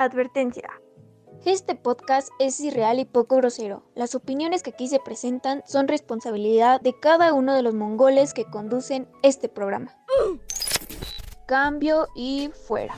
Advertencia. Este podcast es irreal y poco grosero. Las opiniones que aquí se presentan son responsabilidad de cada uno de los mongoles que conducen este programa. Cambio y fuera.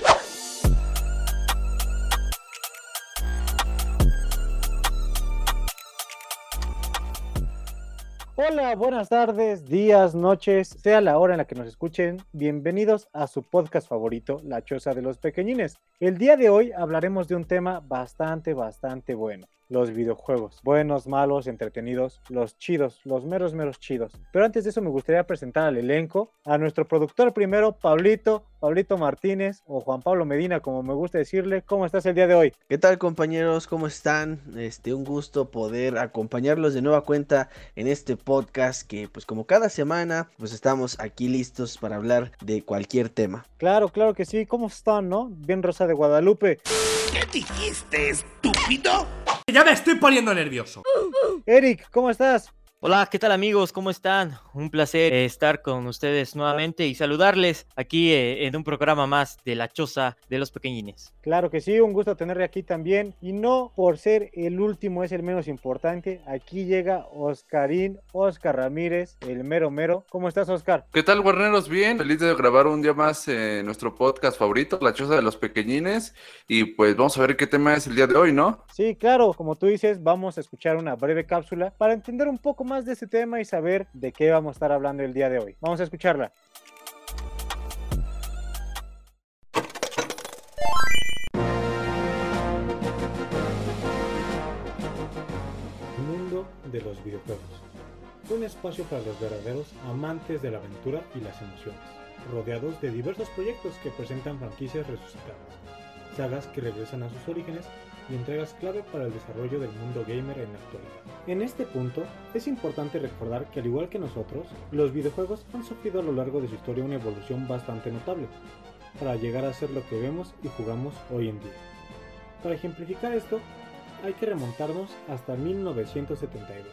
Hola, buenas tardes, días, noches, sea la hora en la que nos escuchen. Bienvenidos a su podcast favorito, La Choza de los Pequeñines. El día de hoy hablaremos de un tema bastante, bastante bueno los videojuegos. Buenos, malos, entretenidos, los chidos, los meros, meros chidos. Pero antes de eso me gustaría presentar al elenco, a nuestro productor primero, Pablito, Pablito Martínez o Juan Pablo Medina, como me gusta decirle. ¿Cómo estás el día de hoy? ¿Qué tal compañeros? ¿Cómo están? Este, un gusto poder acompañarlos de nueva cuenta en este podcast que pues como cada semana pues estamos aquí listos para hablar de cualquier tema. Claro, claro que sí. ¿Cómo están, no? Bien Rosa de Guadalupe. ¿Qué dijiste, estúpido? Ya me estoy poniendo nervioso. Eric, ¿cómo estás? Hola, ¿qué tal amigos? ¿Cómo están? Un placer eh, estar con ustedes nuevamente y saludarles aquí eh, en un programa más de La Choza de los Pequeñines. Claro que sí, un gusto tenerle aquí también. Y no por ser el último es el menos importante, aquí llega Oscarín, Oscar Ramírez, el mero mero. ¿Cómo estás, Oscar? ¿Qué tal, guarneros? Bien, feliz de grabar un día más en nuestro podcast favorito, La Choza de los Pequeñines. Y pues vamos a ver qué tema es el día de hoy, ¿no? Sí, claro, como tú dices, vamos a escuchar una breve cápsula para entender un poco más más de este tema y saber de qué vamos a estar hablando el día de hoy. Vamos a escucharla. Mundo de los videojuegos. Un espacio para los verdaderos amantes de la aventura y las emociones, rodeados de diversos proyectos que presentan franquicias resucitadas, sagas que regresan a sus orígenes y entregas clave para el desarrollo del mundo gamer en la actualidad. En este punto, es importante recordar que al igual que nosotros, los videojuegos han sufrido a lo largo de su historia una evolución bastante notable, para llegar a ser lo que vemos y jugamos hoy en día. Para ejemplificar esto, hay que remontarnos hasta 1972,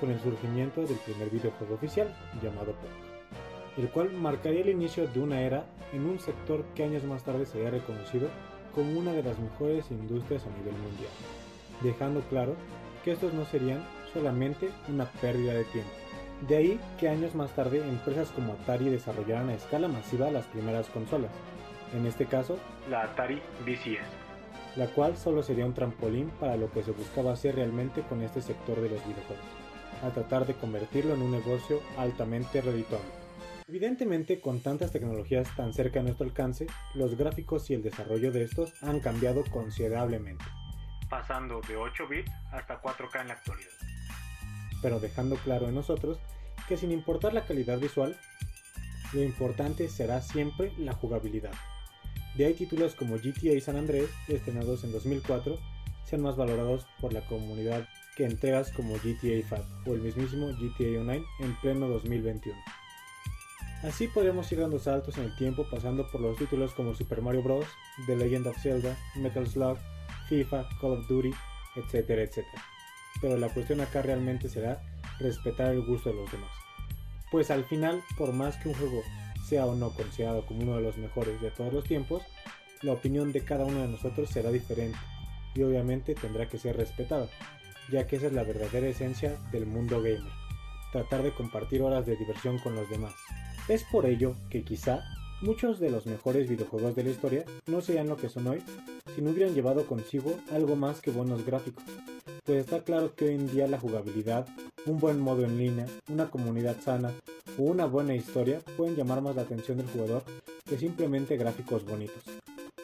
con el surgimiento del primer videojuego oficial, llamado Pong, el cual marcaría el inicio de una era en un sector que años más tarde sería reconocido como una de las mejores industrias a nivel mundial, dejando claro que estos no serían solamente una pérdida de tiempo. De ahí que años más tarde empresas como Atari desarrollaran a escala masiva las primeras consolas, en este caso la Atari VCS, la cual solo sería un trampolín para lo que se buscaba hacer realmente con este sector de los videojuegos, a tratar de convertirlo en un negocio altamente redituable. Evidentemente, con tantas tecnologías tan cerca a nuestro alcance, los gráficos y el desarrollo de estos han cambiado considerablemente, pasando de 8 bits hasta 4K en la actualidad. Pero dejando claro en nosotros que sin importar la calidad visual, lo importante será siempre la jugabilidad. De ahí títulos como GTA San Andrés, estrenados en 2004, sean más valorados por la comunidad que entregas como GTA 5 o el mismísimo GTA Online en pleno 2021. Así podemos ir dando saltos en el tiempo pasando por los títulos como Super Mario Bros., The Legend of Zelda, Metal Slug, FIFA, Call of Duty, etcétera, etcétera. Pero la cuestión acá realmente será respetar el gusto de los demás. Pues al final, por más que un juego sea o no considerado como uno de los mejores de todos los tiempos, la opinión de cada uno de nosotros será diferente y obviamente tendrá que ser respetado, ya que esa es la verdadera esencia del mundo gamer, tratar de compartir horas de diversión con los demás. Es por ello que quizá muchos de los mejores videojuegos de la historia no sean lo que son hoy si no hubieran llevado consigo algo más que buenos gráficos, pues está claro que hoy en día la jugabilidad, un buen modo en línea, una comunidad sana o una buena historia pueden llamar más la atención del jugador que simplemente gráficos bonitos,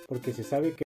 porque se sabe que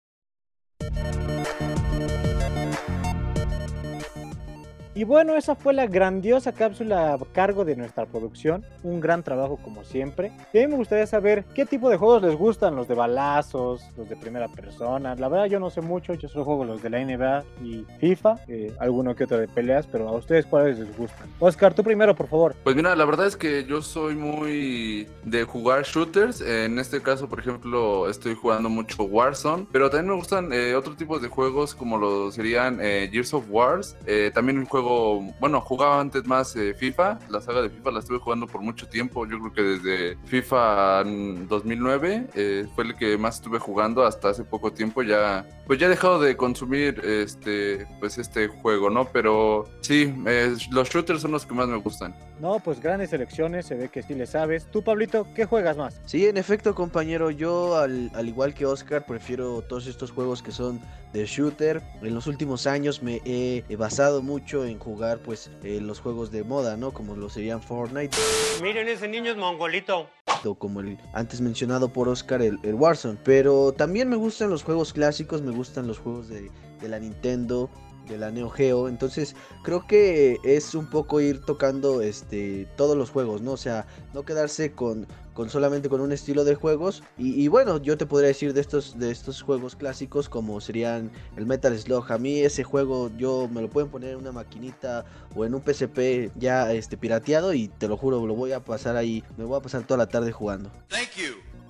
Y bueno, esa fue la grandiosa cápsula a cargo de nuestra producción. Un gran trabajo como siempre. Y a mí me gustaría saber qué tipo de juegos les gustan, los de balazos, los de primera persona. La verdad yo no sé mucho, yo solo juego los de la NBA y FIFA, eh, alguno que otro de peleas, pero a ustedes cuáles les gustan. Oscar, tú primero, por favor. Pues mira, la verdad es que yo soy muy de jugar shooters. En este caso, por ejemplo, estoy jugando mucho Warzone, pero también me gustan eh, otro tipo de juegos como lo serían eh, Gears of Wars. también un juego juego, bueno, jugaba antes más eh, FIFA, la saga de FIFA la estuve jugando por mucho tiempo, yo creo que desde FIFA 2009 eh, fue el que más estuve jugando hasta hace poco tiempo, ya pues ya he dejado de consumir este pues este juego, ¿no? Pero sí, eh, los shooters son los que más me gustan. No, pues grandes elecciones, se ve que sí le sabes. Tú, Pablito, ¿qué juegas más? Sí, en efecto, compañero, yo al, al igual que Oscar prefiero todos estos juegos que son de shooter. En los últimos años me he basado mucho en jugar pues eh, los juegos de moda, ¿no? Como lo serían Fortnite. Miren, ese niño es mongolito. O como el antes mencionado por Oscar, el, el, Warzone. Pero también me gustan los juegos clásicos, me gustan los juegos de, de la Nintendo de la Neo Geo. Entonces, creo que es un poco ir tocando este todos los juegos, ¿no? O sea, no quedarse con, con solamente con un estilo de juegos. Y, bueno, yo te podría decir de estos, de estos juegos clásicos como serían el Metal Slug. A mí ese juego yo me lo pueden poner en una maquinita o en un PSP ya este pirateado y te lo juro, lo voy a pasar ahí, me voy a pasar toda la tarde jugando.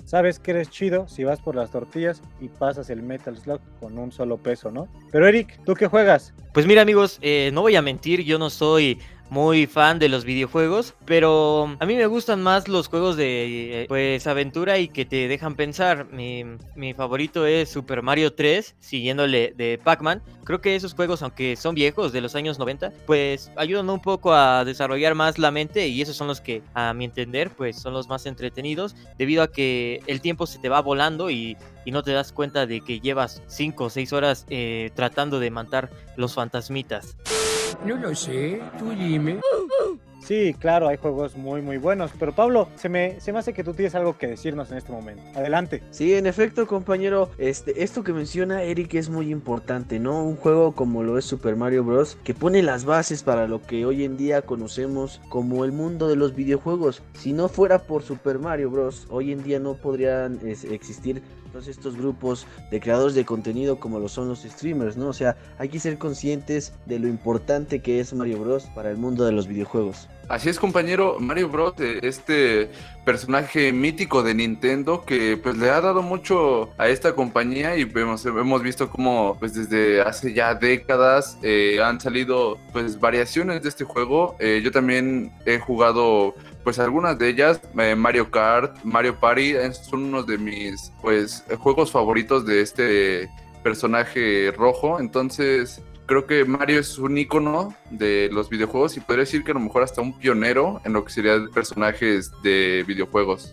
Sabes que eres chido si vas por las tortillas y pasas el Metal Slug con un solo peso, ¿no? Pero Eric, ¿tú qué juegas? Pues mira amigos, eh, no voy a mentir, yo no soy muy fan de los videojuegos, pero a mí me gustan más los juegos de pues aventura y que te dejan pensar. Mi, mi favorito es Super Mario 3, siguiéndole de Pac-Man. Creo que esos juegos, aunque son viejos, de los años 90, pues ayudan un poco a desarrollar más la mente y esos son los que, a mi entender, pues son los más entretenidos, debido a que el tiempo se te va volando y, y no te das cuenta de que llevas 5 o 6 horas eh, tratando de matar los fantasmitas. No lo sé, tú dime. Sí, claro, hay juegos muy muy buenos, pero Pablo, se me, se me hace que tú tienes algo que decirnos en este momento. Adelante. Sí, en efecto, compañero, este, esto que menciona Eric es muy importante, ¿no? Un juego como lo es Super Mario Bros. que pone las bases para lo que hoy en día conocemos como el mundo de los videojuegos. Si no fuera por Super Mario Bros., hoy en día no podrían es, existir todos estos grupos de creadores de contenido como lo son los streamers, ¿no? O sea, hay que ser conscientes de lo importante que es Mario Bros para el mundo de los videojuegos. Así es, compañero, Mario Bros, este personaje mítico de Nintendo que pues le ha dado mucho a esta compañía y hemos, hemos visto como pues desde hace ya décadas eh, han salido pues variaciones de este juego. Eh, yo también he jugado pues algunas de ellas, eh, Mario Kart, Mario Party, son unos de mis pues juegos favoritos de este personaje rojo. Entonces, creo que Mario es un icono de los videojuegos y podría decir que a lo mejor hasta un pionero en lo que serían personajes de videojuegos.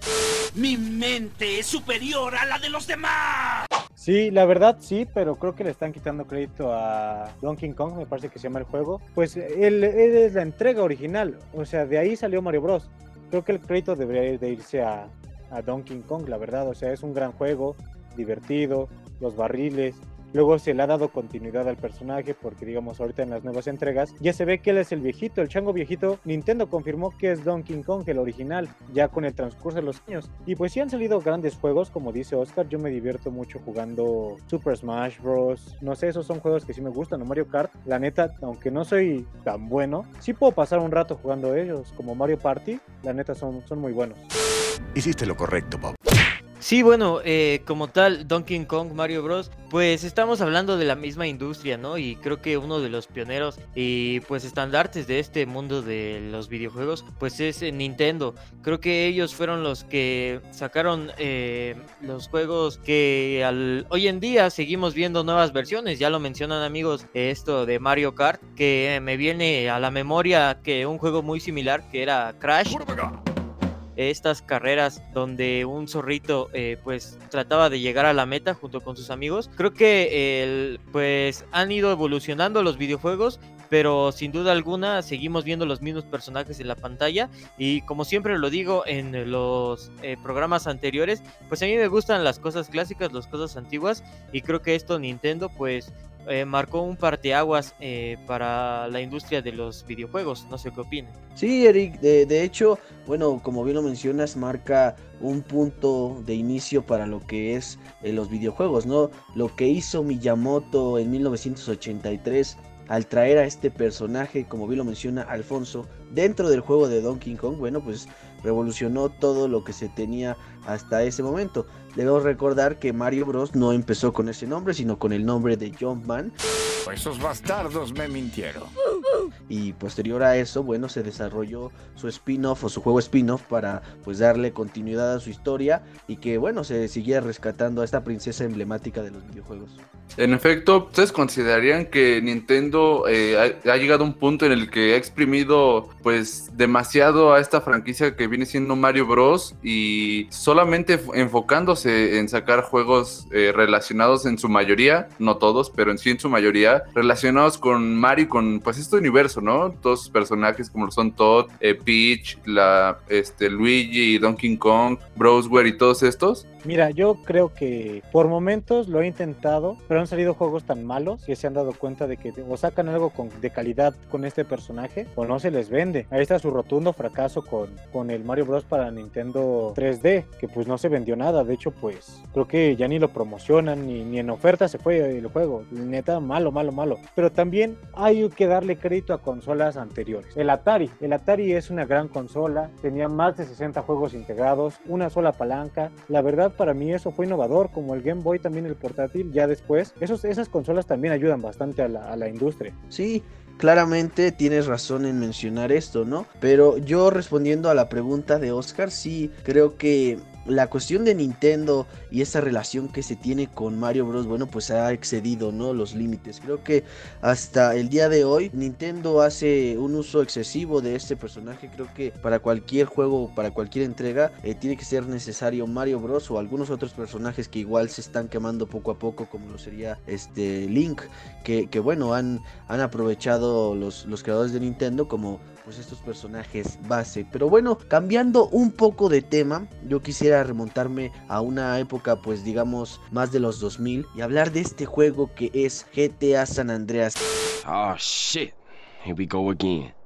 Mi mente es superior a la de los demás. Sí, la verdad sí, pero creo que le están quitando crédito a Donkey Kong, me parece que se llama el juego. Pues él, él es la entrega original, o sea, de ahí salió Mario Bros. Creo que el crédito debería de irse a, a Donkey Kong, la verdad, o sea, es un gran juego, divertido, los barriles, Luego se le ha dado continuidad al personaje porque digamos ahorita en las nuevas entregas ya se ve que él es el viejito, el chango viejito. Nintendo confirmó que es Donkey Kong, el original, ya con el transcurso de los años. Y pues sí han salido grandes juegos, como dice Oscar, yo me divierto mucho jugando Super Smash Bros. No sé, esos son juegos que sí me gustan, o Mario Kart. La neta, aunque no soy tan bueno, sí puedo pasar un rato jugando ellos, como Mario Party. La neta son, son muy buenos. Hiciste lo correcto, Bob. Sí, bueno, eh, como tal, Donkey Kong, Mario Bros., pues estamos hablando de la misma industria, ¿no? Y creo que uno de los pioneros y pues estandartes de este mundo de los videojuegos, pues es Nintendo. Creo que ellos fueron los que sacaron eh, los juegos que al, hoy en día seguimos viendo nuevas versiones. Ya lo mencionan amigos, esto de Mario Kart, que me viene a la memoria que un juego muy similar que era Crash estas carreras donde un zorrito eh, pues trataba de llegar a la meta junto con sus amigos. Creo que pues han ido evolucionando los videojuegos, pero sin duda alguna seguimos viendo los mismos personajes en la pantalla y como siempre lo digo en los eh, programas anteriores, pues a mí me gustan las cosas clásicas, las cosas antiguas y creo que esto Nintendo pues eh, marcó un parteaguas eh, para la industria de los videojuegos. No sé qué opinan. Sí, Eric, de, hecho, bueno, como bien lo mencionas, marca un punto de inicio para lo que es eh, los videojuegos, ¿no? Lo que hizo Miyamoto en 1983 al traer a este personaje, como bien lo menciona Alfonso, dentro del juego de Donkey Kong, bueno, pues revolucionó todo lo que se tenía hasta ese momento. Debemos recordar que Mario Bros no empezó con ese nombre, sino con el nombre de Jumpman. Esos bastardos me mintieron. Y posterior a eso, bueno, se desarrolló su spin-off o su juego spin-off para pues darle continuidad a su historia y que bueno, se siguiera rescatando a esta princesa emblemática de los videojuegos. En efecto, ¿ustedes considerarían que Nintendo eh, ha, llegado a un punto en el que ha exprimido pues demasiado a esta franquicia que viene siendo Mario Bros y solamente enfocándose en sacar juegos eh, relacionados en su mayoría, no todos, pero en sí en su mayoría, relacionados con Mario, con pues este universo, Todos sus personajes como lo son Todd, eh, Peach, la, este, Luigi, Donkey Kong, Brosware y todos estos. Mira, yo creo que por momentos lo he intentado, pero han salido juegos tan malos que se han dado cuenta de que o sacan algo de calidad con este personaje o no se les vende. Ahí está su rotundo fracaso con, con el Mario Bros. para Nintendo 3D, que pues no se vendió nada. De hecho, pues creo que ya ni lo promocionan, ni en oferta se fue el juego. Neta, malo, malo, malo. Pero también hay que darle crédito a consolas anteriores. El Atari. El Atari es una gran consola, tenía más de 60 juegos integrados, una sola palanca. La verdad, para mí eso fue innovador, como el Game Boy también el portátil, ya después. Esos, esas consolas también ayudan bastante a la, a la industria. Sí, claramente tienes razón en mencionar esto, ¿no? Pero yo respondiendo a la pregunta de Oscar, sí, creo que la cuestión de Nintendo y esa relación que se tiene con Mario Bros, bueno, pues ha excedido, ¿no? Los límites. Creo que hasta el día de hoy Nintendo hace un uso excesivo de este personaje. Creo que para cualquier juego, para cualquier entrega, eh, tiene que ser necesario Mario Bros o algunos otros personajes que igual se están quemando poco a poco, como lo sería este Link, que, que bueno, han, han aprovechado los, los creadores de Nintendo como pues estos personajes base. Pero bueno, cambiando un poco de tema, yo quisiera remontarme a una época pues digamos más de los 2000 y hablar de este juego que es GTA San Andreas. Oh shit. Here we go again.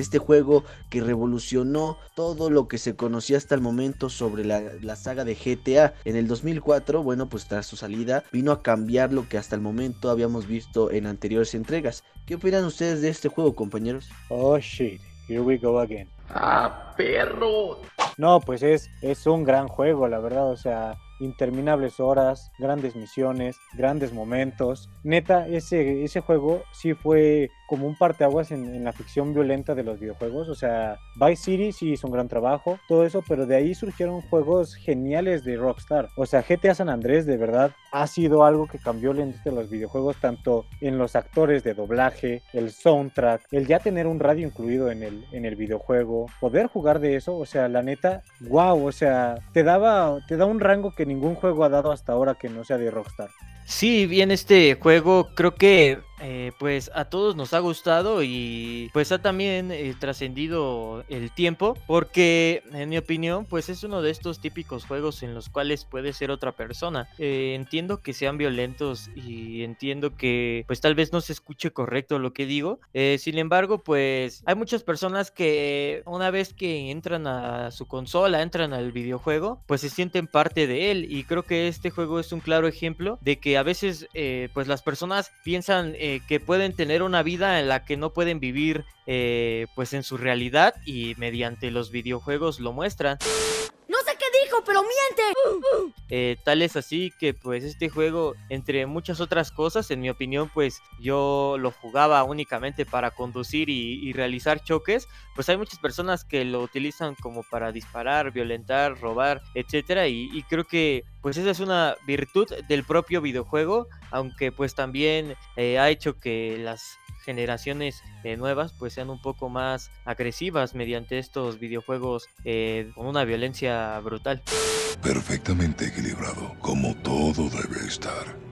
Este juego que revolucionó todo lo que se conocía hasta el momento sobre la, la, saga de GTA. En el 2004, bueno, pues tras su salida, vino a cambiar lo que hasta el momento habíamos visto en anteriores entregas. ¿Qué opinan ustedes de este juego, compañeros? Oh shit, here we go again. ¡Ah, perro! No, pues es, es un gran juego, la verdad, o sea, interminables horas, grandes misiones, grandes momentos. Neta, ese, ese juego sí fue como un parteaguas en, la ficción violenta de los videojuegos. O sea, Vice City sí hizo un gran trabajo, todo eso, pero de ahí surgieron juegos geniales de Rockstar. O sea, GTA San Andrés de verdad ha sido algo que cambió la industria de los videojuegos, tanto en los actores de doblaje, el soundtrack, el ya tener un radio incluido en el, en el videojuego, poder jugar de eso, o sea, la neta, wow, o sea, te daba, te da un rango que ningún juego ha dado hasta ahora que no sea de Rockstar. Sí, bien este juego creo que eh, pues a todos nos ha gustado y pues ha también eh, trascendido el tiempo porque en mi opinión pues es uno de estos típicos juegos en los cuales puede ser otra persona. Eh, entiendo que sean violentos y entiendo que pues tal vez no se escuche correcto lo que digo. sin embargo pues hay muchas personas que una vez que entran a su consola, entran al videojuego pues se sienten parte de él y creo que este juego es un claro ejemplo de que a veces pues las personas piensan eh, que pueden tener una vida en la que no pueden vivir eh, pues en su realidad y mediante los videojuegos lo muestran. Pero miente. Eh, tal es así que pues este juego, entre muchas otras cosas, en mi opinión, pues yo lo jugaba únicamente para conducir y, realizar choques. Pues hay muchas personas que lo utilizan como para disparar, violentar, robar, etcétera. Y, y creo que pues esa es una virtud del propio videojuego, aunque pues también eh, ha hecho que las generaciones eh, nuevas pues sean un poco más agresivas mediante estos videojuegos eh, con una violencia brutal. Perfectamente equilibrado, como todo debe estar.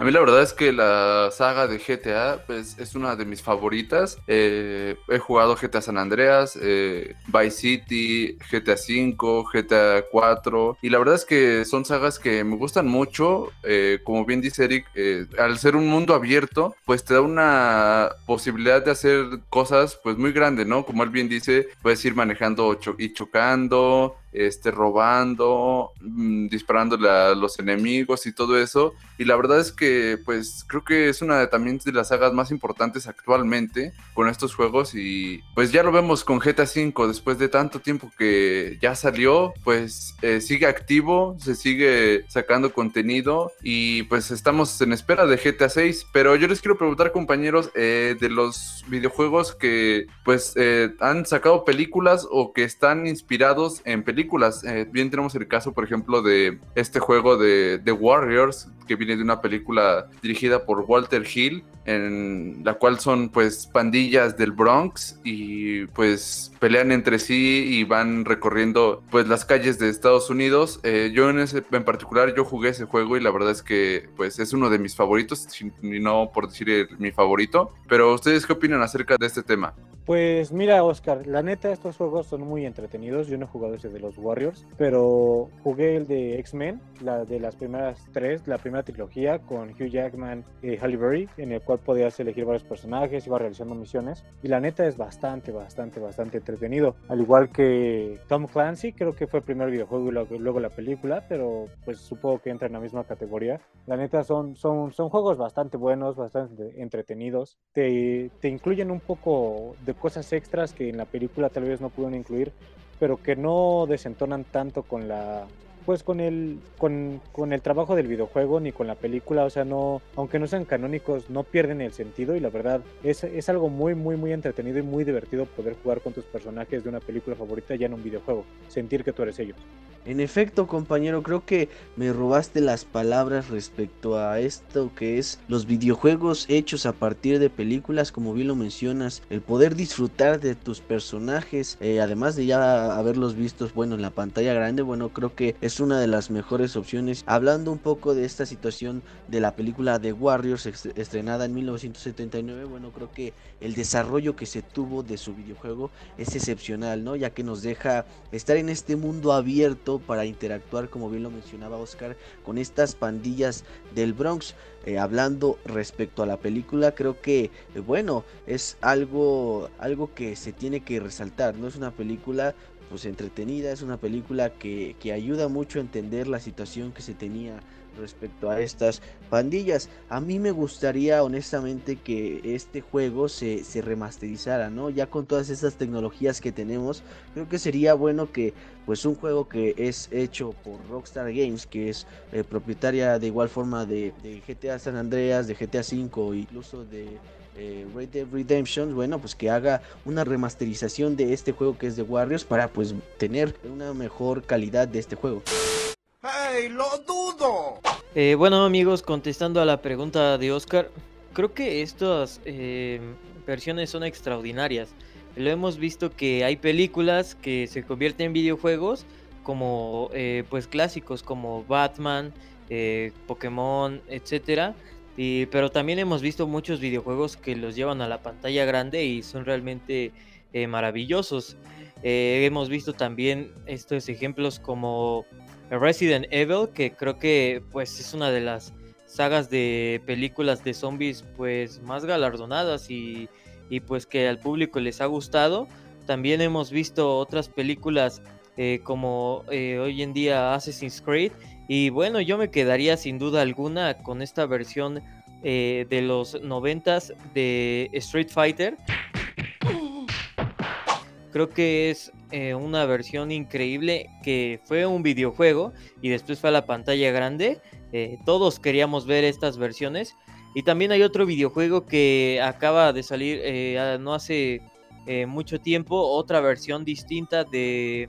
A mí la verdad es que la saga de GTA pues, es una de mis favoritas. Eh, he jugado GTA San Andreas, eh, Vice City, GTA V, GTA 4 y la verdad es que son sagas que me gustan mucho. Eh, como bien dice Eric, eh, al ser un mundo abierto pues te da una posibilidad de hacer cosas pues muy grande, ¿no? Como él bien dice, puedes ir manejando y chocando, este, robando, mm, disparándole a los enemigos y todo eso. Y la verdad es que, pues, creo que es una también de las sagas más importantes actualmente con estos juegos. Y pues ya lo vemos con GTA V, después de tanto tiempo que ya salió, pues eh, sigue activo, se sigue sacando contenido y pues estamos en espera de GTA 6. Pero yo les quiero preguntar, compañeros, eh, de los videojuegos que pues eh, han sacado películas o que están inspirados en películas películas. Eh, bien tenemos el caso, por ejemplo, de este juego de The Warriors, que viene de una película dirigida por Walter Hill, en la cual son pues pandillas del Bronx y pues pelean entre sí y van recorriendo pues las calles de Estados Unidos. Eh, yo en ese en particular yo jugué ese juego y la verdad es que pues es uno de mis favoritos, y no por decir mi favorito. Pero ustedes qué opinan acerca de este tema? Pues mira, Oscar, la neta, estos juegos son muy entretenidos. Yo no he jugado ese de los Warriors, pero jugué el de X-Men, la de las primeras tres, la primera trilogía con Hugh Jackman y Halle Berry, en cual podías elegir varios personajes, iba realizando misiones. Y la neta es bastante, bastante, bastante entretenido. Al igual que Tom Clancy, creo que fue el primer videojuego y luego, la película, pero pues supongo que entra en la misma categoría. La neta son, son, son juegos bastante buenos, bastante entretenidos. Te, te incluyen un poco de cosas extras que en la película tal vez no pudieron incluir, pero que no desentonan tanto con la pues con el con, con, el trabajo del videojuego ni con la película, o sea, no aunque no sean canónicos, no pierden el sentido y la verdad es, es algo muy muy muy entretenido y muy divertido poder jugar con tus personajes de una película favorita ya en un videojuego, sentir que tú eres ellos. En efecto, compañero, creo que me robaste las palabras respecto a esto que es los videojuegos hechos a partir de películas, como bien lo mencionas, el poder disfrutar de tus personajes, eh, además de ya haberlos vistos, bueno, en la pantalla grande, bueno, creo que una de las mejores opciones. Hablando un poco de esta situación de la película The Warriors estrenada en 1979, bueno, creo que el desarrollo que se tuvo de su videojuego es excepcional, ¿no? Ya que nos deja estar en este mundo abierto para interactuar, como bien lo mencionaba Oscar, con estas pandillas del Bronx. Eh, hablando respecto a la película, creo que, eh, bueno, es algo, algo que se tiene que resaltar. No es una película pues entretenida, es una película que, que ayuda mucho a entender la situación que se tenía respecto a estas pandillas. A mí me gustaría honestamente que este juego se, remasterizara, ¿no? Ya con todas estas tecnologías que tenemos, creo que sería bueno que pues un juego que es hecho por Rockstar Games, que es eh, propietaria de igual forma de, GTA San Andreas, de GTA V, incluso de eh, Red Dead Redemption, bueno, pues que haga una remasterización de este juego que es de Warriors para pues tener una mejor calidad de este juego. ¡Hey, lo dudo! Eh, bueno amigos, contestando a la pregunta de Oscar, creo que estas eh, versiones son extraordinarias. Lo hemos visto que hay películas que se convierten en videojuegos como eh, pues clásicos como Batman, Pokémon, etcétera. Y, pero también hemos visto muchos videojuegos que los llevan a la pantalla grande y son realmente maravillosos. hemos visto también estos ejemplos como Resident Evil, que creo que pues es una de las sagas de películas de zombies pues más galardonadas y, pues que al público les ha gustado. También hemos visto otras películas eh, como eh, hoy en día Assassin's Creed y bueno yo me quedaría sin duda alguna con esta versión eh, de los noventas de Street Fighter Creo que es eh, una versión increíble que fue un videojuego y después fue a la pantalla grande. Eh, todos queríamos ver estas versiones. Y también hay otro videojuego que acaba de salir no hace mucho tiempo, otra versión distinta de,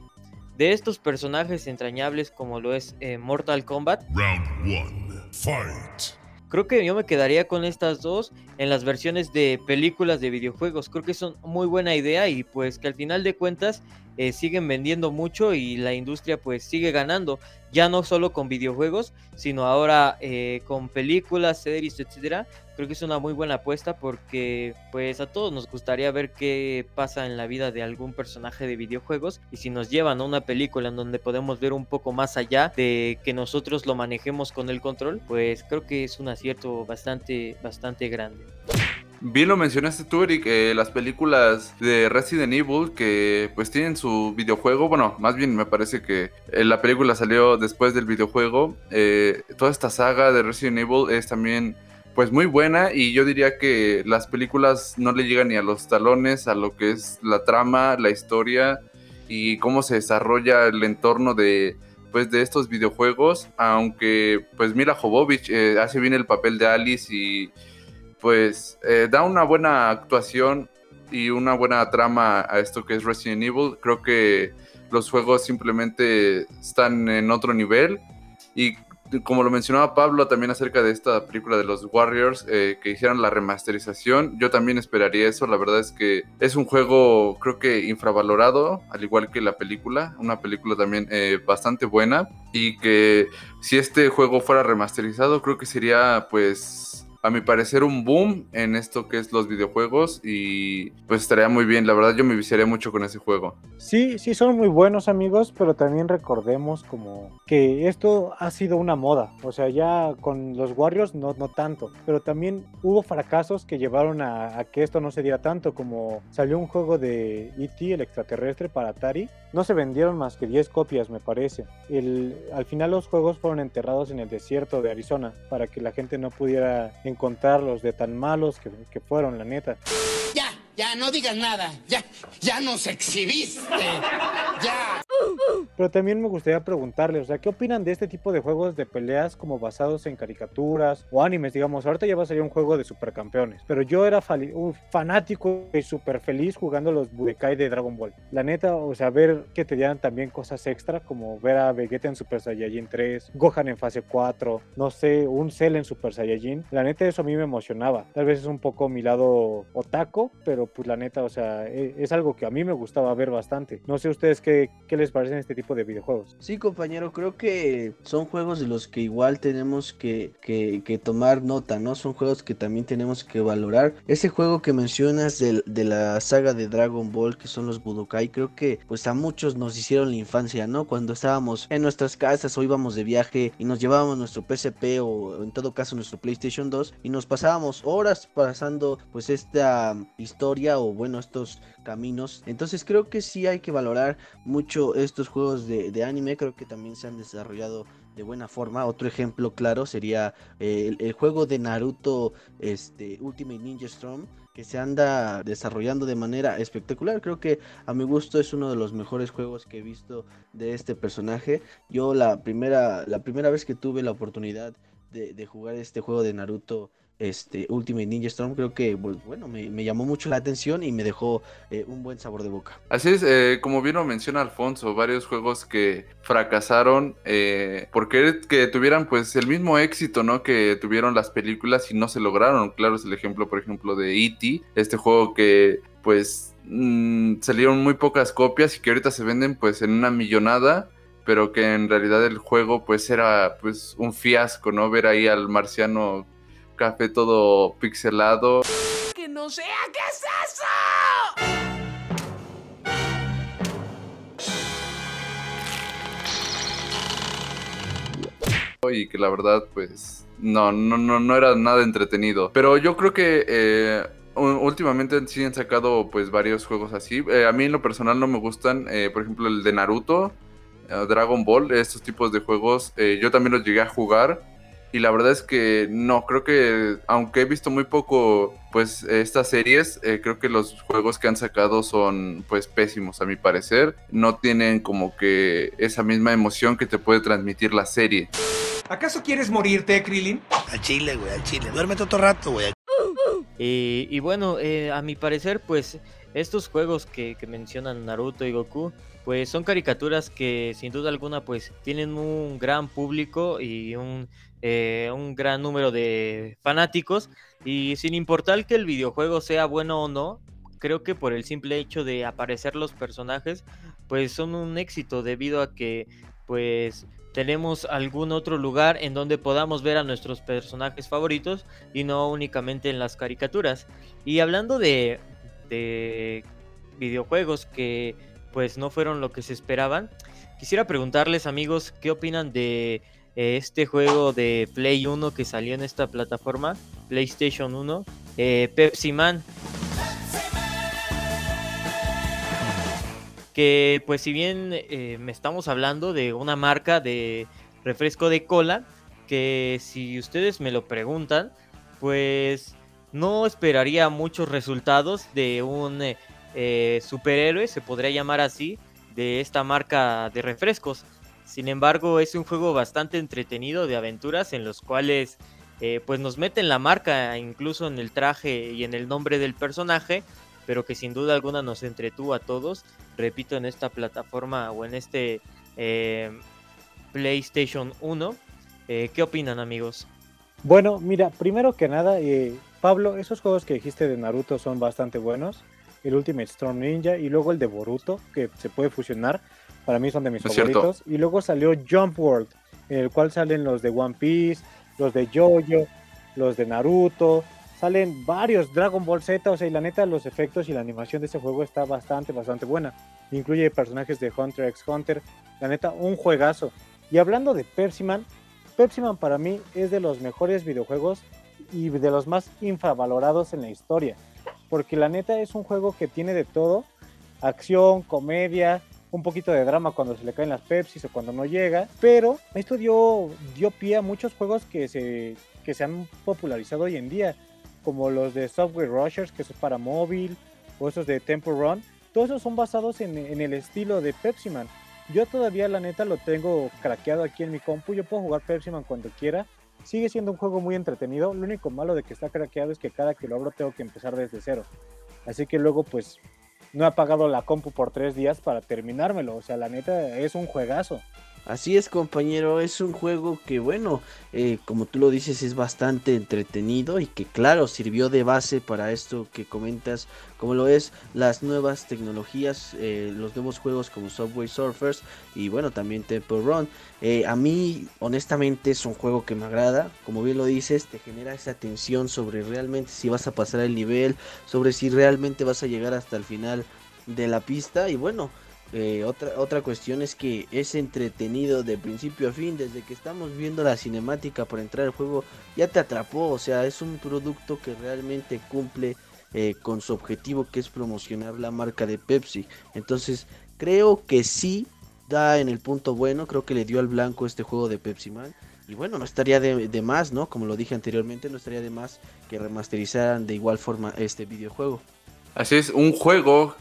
de estos personajes entrañables como lo es Mortal Kombat. Round Fight. Creo que yo me quedaría con estas dos en las versiones de películas de videojuegos. Creo que son muy buena idea y pues que al final de cuentas eh, siguen vendiendo mucho y la industria pues sigue ganando. Ya no solo con videojuegos, sino ahora eh, con películas, series, etcétera. Creo que es una muy buena apuesta porque pues a todos nos gustaría ver qué pasa en la vida de algún personaje de videojuegos y si nos llevan a una película en donde podemos ver un poco más allá de que nosotros lo manejemos con el control, pues creo que es un acierto bastante bastante grande. Bien lo mencionaste tú, Eric, eh, las películas de Resident Evil que pues tienen su videojuego, bueno, más bien me parece que eh, la película salió después del videojuego, eh, toda esta saga de Resident Evil es también pues muy buena y yo diría que las películas no le llegan ni a los talones a lo que es la trama, la historia y cómo se desarrolla el entorno de pues de estos videojuegos, aunque pues Mila Jovovich hace bien el papel de Alice y pues eh, da una buena actuación y una buena trama a esto que es Resident Evil. Creo que los juegos simplemente están en otro nivel y como lo mencionaba Pablo también acerca de esta película de los Warriors, eh, que hicieran la remasterización, yo también esperaría eso. La verdad es que es un juego, creo que infravalorado, al igual que la película. Una película también eh, bastante buena. Y que si este juego fuera remasterizado, creo que sería pues a mi parecer un boom en esto que es los videojuegos y pues estaría muy bien, la verdad yo me viciaría mucho con ese juego. Sí, sí son muy buenos amigos, pero también recordemos como que esto ha sido una moda, o sea, ya con los Warriors no, no tanto, pero también hubo fracasos que llevaron a, que esto no se diera tanto, como salió un juego de E.T., el extraterrestre, para Atari, no se vendieron más que 10 copias me parece. El, al final los juegos fueron enterrados en el desierto de Arizona para que la gente no pudiera encontrarlos de tan malos que, que fueron, la neta. Ya, ya, no digas nada. Ya, ya nos exhibiste. Ya. Pero también me gustaría preguntarle, o sea, ¿qué opinan de este tipo de juegos de peleas como basados en caricaturas o animes? Digamos, ahorita ya va a salir un juego de supercampeones, pero yo era un fanático y súper feliz jugando los Budokai de Dragon Ball. La neta, o sea, ver que te dieran también cosas extra, como ver a Vegeta en Super Saiyajin 3, Gohan en fase 4, no sé, un Cell en Super Saiyajin. La neta, eso a mí me emocionaba. Tal vez es un poco mi lado otaco, pero pues la neta, o sea, es, es algo que a mí me gustaba ver bastante. No sé ustedes qué, qué les parecen este tipo de videojuegos. Sí, compañero, creo que son juegos de los que igual tenemos que, que, que tomar nota, ¿no? Son juegos que también tenemos que valorar. Ese juego que mencionas de, de, la saga de Dragon Ball, que son los Budokai, creo que pues a muchos nos hicieron la infancia, ¿no? Cuando estábamos en nuestras casas o íbamos de viaje y nos llevábamos nuestro PSP o en todo caso nuestro PlayStation 2 y nos pasábamos horas pasando pues esta historia o bueno estos caminos. Entonces creo que sí hay que valorar mucho estos juegos de, de anime, creo que también se han desarrollado de buena forma. Otro ejemplo claro sería eh, el, el, juego de Naruto este, Ultimate Ninja Storm que se anda desarrollando de manera espectacular. Creo que a mi gusto es uno de los mejores juegos que he visto de este personaje. Yo la primera, la primera vez que tuve la oportunidad de, de jugar este juego de Naruto este Ultimate Ninja Storm creo que pues, bueno me, llamó mucho la atención y me dejó eh, un buen sabor de boca. Así es eh, como bien lo menciona Alfonso varios juegos que fracasaron eh, porque que tuvieran pues el mismo éxito no que tuvieron las películas y no se lograron. Claro es el ejemplo por ejemplo de E.T. este juego que pues mmm, salieron muy pocas copias y que ahorita se venden pues en una millonada pero que en realidad el juego pues era pues un fiasco no ver ahí al marciano café todo pixelado. ¡Que no sea! ¿Qué es eso? Y que la verdad, pues, no, no, no, no era nada entretenido. Pero yo creo que eh, últimamente sí han sacado, pues, varios juegos así. Eh, a mí en lo personal no me gustan, eh, por ejemplo, el de Naruto, Dragon Ball, estos tipos de juegos. yo también los llegué a jugar y la verdad es que no, creo que aunque he visto muy poco pues estas series, eh, creo que los juegos que han sacado son pues pésimos a mi parecer, no tienen como que esa misma emoción que te puede transmitir la serie. ¿Acaso quieres morirte, Krillin? Al chile, güey, al chile. Duérmete otro rato, güey. Y, y, bueno, eh, a mi parecer, pues estos juegos que, que mencionan Naruto y Goku, pues son caricaturas que sin duda alguna pues tienen un gran público y un eh, un gran número de fanáticos y sin importar que el videojuego sea bueno o no, creo que por el simple hecho de aparecer los personajes, pues son un éxito debido a que pues tenemos algún otro lugar en donde podamos ver a nuestros personajes favoritos y no únicamente en las caricaturas. Y hablando de, de videojuegos que pues no fueron lo que se esperaban, quisiera preguntarles amigos qué opinan de este juego de Play 1 que salió en esta plataforma, PlayStation 1, eh, Pepsi Man. Que pues si bien eh, me estamos hablando de una marca de refresco de cola, que si ustedes me lo preguntan, pues no esperaría muchos resultados de un eh, eh, superhéroe, se podría llamar así, de esta marca de refrescos. Sin embargo, es un juego bastante entretenido de aventuras en los cuales eh, pues nos meten la marca incluso en el traje y en el nombre del personaje, pero que sin duda alguna nos entretuvo a todos. Repito, en esta plataforma o en este PlayStation 1. ¿Qué opinan amigos? Bueno, mira, primero que nada, Pablo, esos juegos que dijiste de Naruto son bastante buenos. El Ultimate Storm Ninja y luego el de Boruto, que se puede fusionar. Para mí son de mis favoritos. Y luego salió Jump World, en el cual salen los de One Piece, los de Jojo, los de Naruto. Salen varios Dragon Ball Z, o sea, y la neta, los efectos y la animación de ese juego está bastante, bastante buena. Incluye personajes de Hunter x Hunter. La neta, un juegazo. Y hablando de Pepsi Man, Pepsi Man para mí es de los mejores videojuegos y de los más infravalorados en la historia. Porque la neta es un juego que tiene de todo, acción, comedia, un poquito de drama cuando se le caen las Pepsis o cuando no llega, pero esto dio, dio pie a muchos juegos que se, que se han popularizado hoy en día, como los de Software Rushers, que es para móvil, o esos de Temple Run, todos esos son basados en, en el estilo de Pepsi Man. Yo todavía la neta lo tengo craqueado aquí en mi compu, yo puedo jugar Pepsi Man cuando quiera, Sigue siendo un juego muy entretenido. Lo único malo de que está craqueado es que cada que lo abro tengo que empezar desde cero. Así que luego pues no he apagado la compu por tres días para terminármelo. O sea, la neta es un juegazo. Así es compañero, es un juego que bueno, eh, como tú lo dices, es bastante entretenido y que claro, sirvió de base para esto que comentas, como lo es las nuevas tecnologías, eh, los nuevos juegos como Subway Surfers y bueno, también Temple Run. Eh, a mí honestamente es un juego que me agrada, como bien lo dices, te genera esa tensión sobre realmente si vas a pasar el nivel, sobre si realmente vas a llegar hasta el final de la pista y bueno, eh, otra, otra cuestión es que es entretenido de principio a fin, desde que estamos viendo la cinemática para entrar al juego, ya te atrapó, o sea, es un producto que realmente cumple eh, con su objetivo que es promocionar la marca de Pepsi. Entonces, creo que sí da en el punto bueno, creo que le dio al blanco este juego de Pepsi Man. Y bueno, no estaría de, de más, ¿no? Como lo dije anteriormente, no estaría de más que remasterizaran de igual forma este videojuego. Así es, un juego,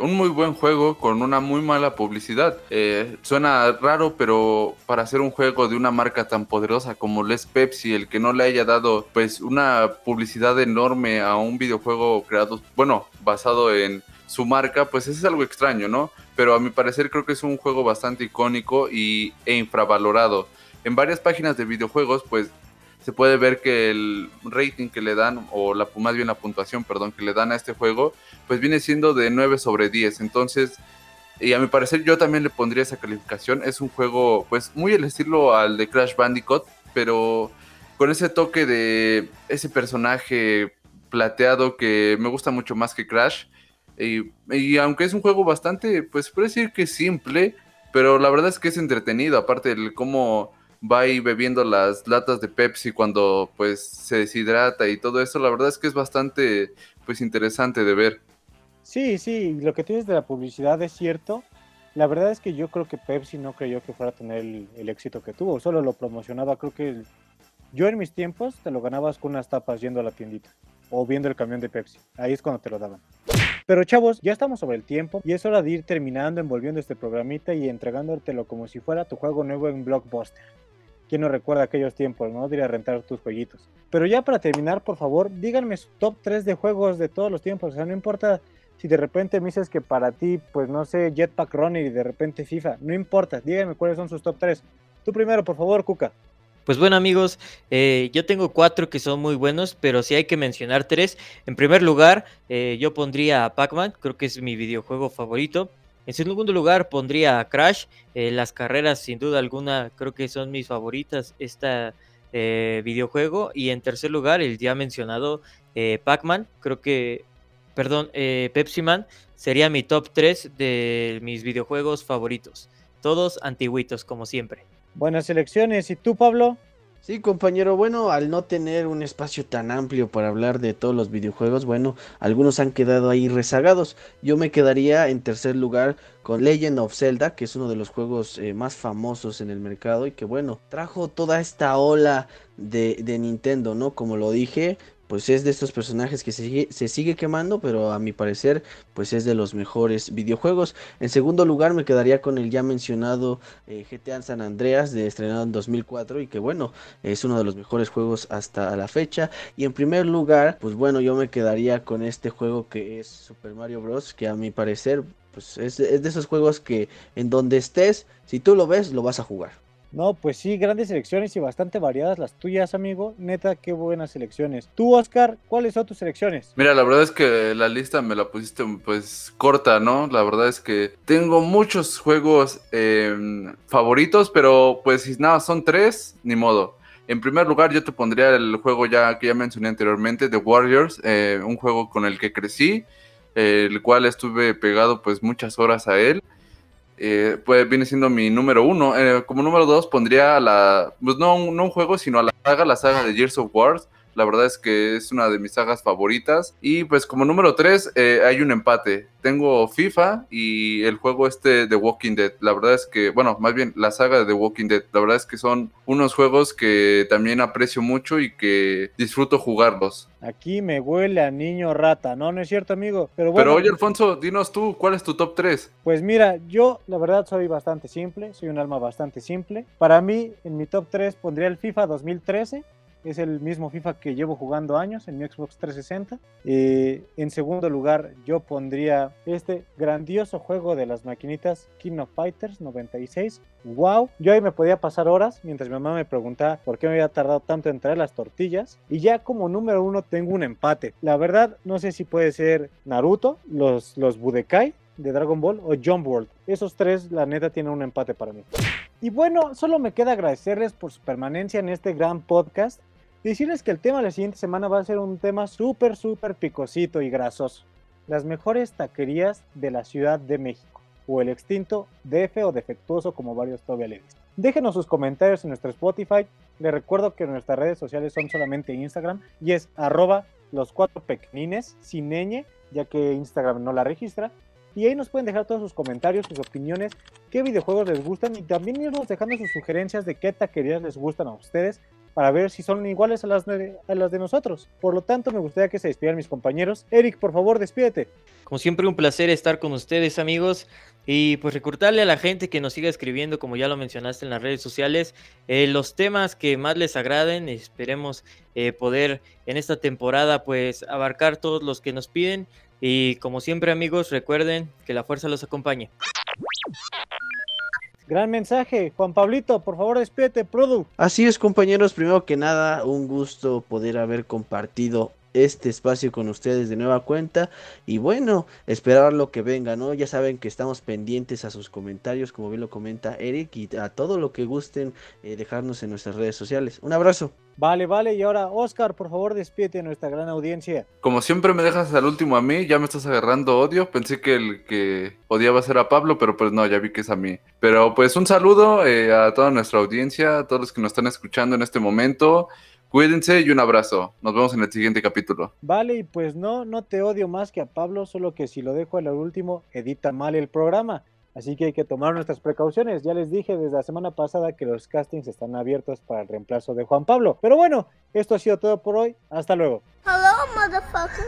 un muy buen juego con una muy mala publicidad. Eh, suena raro, pero para hacer un juego de una marca tan poderosa como Les Pepsi, el que no le haya dado pues una publicidad enorme a un videojuego creado, bueno, basado en su marca, pues es algo extraño, ¿no? Pero a mi parecer creo que es un juego bastante icónico y, e infravalorado. En varias páginas de videojuegos, pues se puede ver que el rating que le dan, o la, más bien la puntuación, perdón, que le dan a este juego, pues viene siendo de 9 sobre 10. Entonces, y a mi parecer yo también le pondría esa calificación. Es un juego, pues, muy el estilo al de Crash Bandicoot, pero con ese toque de ese personaje plateado que me gusta mucho más que Crash. Y, y aunque es un juego bastante, pues, puede decir que simple, pero la verdad es que es entretenido, aparte del cómo va ahí bebiendo las latas de Pepsi cuando pues se deshidrata y todo eso, la verdad es que es bastante pues interesante de ver. Sí, sí, lo que tienes de la publicidad es cierto. La verdad es que yo creo que Pepsi no creyó que fuera a tener el, éxito que tuvo, solo lo promocionaba, creo que yo en mis tiempos te lo ganabas con unas tapas yendo a la tiendita o viendo el camión de Pepsi, ahí es cuando te lo daban. Pero chavos, ya estamos sobre el tiempo y es hora de ir terminando, envolviendo este programita y entregándotelo como si fuera tu juego nuevo en Blockbuster. ¿Quién no recuerda aquellos tiempos, no? De rentar tus jueguitos. Pero ya para terminar, por favor, díganme su top 3 de juegos de todos los tiempos. O sea, no importa si de repente me dices que para ti, pues no sé, Jetpack Runner y de repente FIFA. No importa, díganme cuáles son sus top 3. Tú primero, por favor, Cuca. Pues bueno amigos, eh, yo tengo cuatro que son muy buenos, pero si hay que mencionar tres. En primer lugar, eh, yo pondría a Pac-Man, creo que es mi videojuego favorito. En segundo lugar pondría a Crash. Eh, las carreras sin duda alguna creo que son mis favoritas este videojuego. Y en tercer lugar el ya mencionado eh, Pac-Man. Creo que, perdón, Pepsi Man sería mi top 3 de mis videojuegos favoritos. Todos antiguitos como siempre. Buenas elecciones. ¿Y tú Pablo? Sí, compañero, bueno, al no tener un espacio tan amplio para hablar de todos los videojuegos, bueno, algunos han quedado ahí rezagados. Yo me quedaría en tercer lugar con Legend of Zelda, que es uno de los juegos eh, más famosos en el mercado y que bueno, trajo toda esta ola de, de Nintendo, ¿no? Como lo dije, pues es de estos personajes que se sigue, se sigue, quemando, pero a mi parecer, pues es de los mejores videojuegos. En segundo lugar, me quedaría con el ya mencionado eh, GTA San Andreas, de estrenado en 2004, y que bueno, es uno de los mejores juegos hasta la fecha. Y en primer lugar, pues bueno, yo me quedaría con este juego que es Super Mario Bros., que a mi parecer, pues es, es de esos juegos que en donde estés, si tú lo ves, lo vas a jugar. No, pues sí, grandes selecciones y bastante variadas las tuyas, amigo. Neta, qué buenas selecciones. Tú, Oscar, ¿cuáles son tus selecciones? Mira, la verdad es que la lista me la pusiste pues corta, ¿no? La verdad es que tengo muchos juegos eh, favoritos, pero pues si nada, son tres, ni modo. En primer lugar, yo te pondría el juego ya que ya mencioné anteriormente, The Warriors, eh, un juego con el que crecí, el cual estuve pegado pues muchas horas a él eh, pues viene siendo mi número uno. Eh, como número dos pondría la, pues no, no un juego, sino a la saga, la saga de Gears of War. La verdad es que es una de mis sagas favoritas. Y pues como número 3 eh, hay un empate. Tengo FIFA y el juego este de Walking Dead. La verdad es que, bueno, más bien la saga de The Walking Dead. La verdad es que son unos juegos que también aprecio mucho y que disfruto jugarlos. Aquí me huele a niño rata, ¿no? No es cierto, amigo. Pero, bueno, Pero oye, Alfonso, dinos tú, ¿cuál es tu top 3? Pues mira, yo la verdad soy bastante simple, soy un alma bastante simple. Para mí, en mi top 3 pondría el FIFA 2013 es el mismo FIFA que llevo jugando años en mi Xbox 360. Eh, en segundo lugar, yo pondría este grandioso juego de las maquinitas King of Fighters 96. ¡Wow! Yo ahí me podía pasar horas mientras mi mamá me preguntaba por qué me había tardado tanto en traer las tortillas. Y ya como número uno tengo un empate. La verdad, no sé si puede ser Naruto, los, los Budekai de Dragon Ball o Jump World. Esos tres, la neta, tienen un empate para mí. Y bueno, solo me queda agradecerles por su permanencia en este gran podcast decirles que el tema de la siguiente semana va a ser un tema súper, súper picosito y grasoso. Las mejores taquerías de la Ciudad de México, o el extinto DF o defectuoso como varios todavía le dicen. Déjenos sus comentarios en nuestro Spotify. Les recuerdo que nuestras redes sociales son solamente Instagram y es arroba los cuatro pequeñines sin ñ, ya que Instagram no la registra. Y ahí nos pueden dejar todos sus comentarios, sus opiniones, qué videojuegos les gustan y también irnos dejando sus sugerencias de qué taquerías les gustan a ustedes para ver si son iguales a las, de, a las de nosotros. Por lo tanto, me gustaría que se despidan mis compañeros. Eric, por favor, despídete. Como siempre, un placer estar con ustedes, amigos. Y pues recordarle a la gente que nos siga escribiendo, como ya lo mencionaste en las redes sociales, eh, los temas que más les agraden. Esperemos eh, poder en esta temporada pues abarcar todos los que nos piden. Y como siempre, amigos, recuerden que la fuerza los acompañe. Gran mensaje. Juan Pablito, por favor, despídete, Produ. Así es, compañeros. Primero que nada, un gusto poder haber compartido este espacio con ustedes de nueva cuenta y bueno, esperar lo que venga, ¿no? Ya saben que estamos pendientes a sus comentarios, como bien lo comenta Eric, y a todo lo que gusten eh, dejarnos en nuestras redes sociales. Un abrazo. Vale, vale, y ahora Oscar, por favor, despídete a nuestra gran audiencia. Como siempre me dejas al último a mí, ya me estás agarrando odio, pensé que el que odiaba ser a Pablo, pero pues no, ya vi que es a mí. Pero pues un saludo eh, a toda nuestra audiencia, a todos los que nos están escuchando en este momento. Cuídense y un abrazo. Nos vemos en el siguiente capítulo. Vale, y pues no, no te odio más que a Pablo, solo que si lo dejo al último, edita mal el programa. Así que hay que tomar nuestras precauciones. Ya les dije desde la semana pasada que los castings están abiertos para el reemplazo de Juan Pablo. Pero bueno, esto ha sido todo por hoy. Hasta luego. Hello, motherfucker.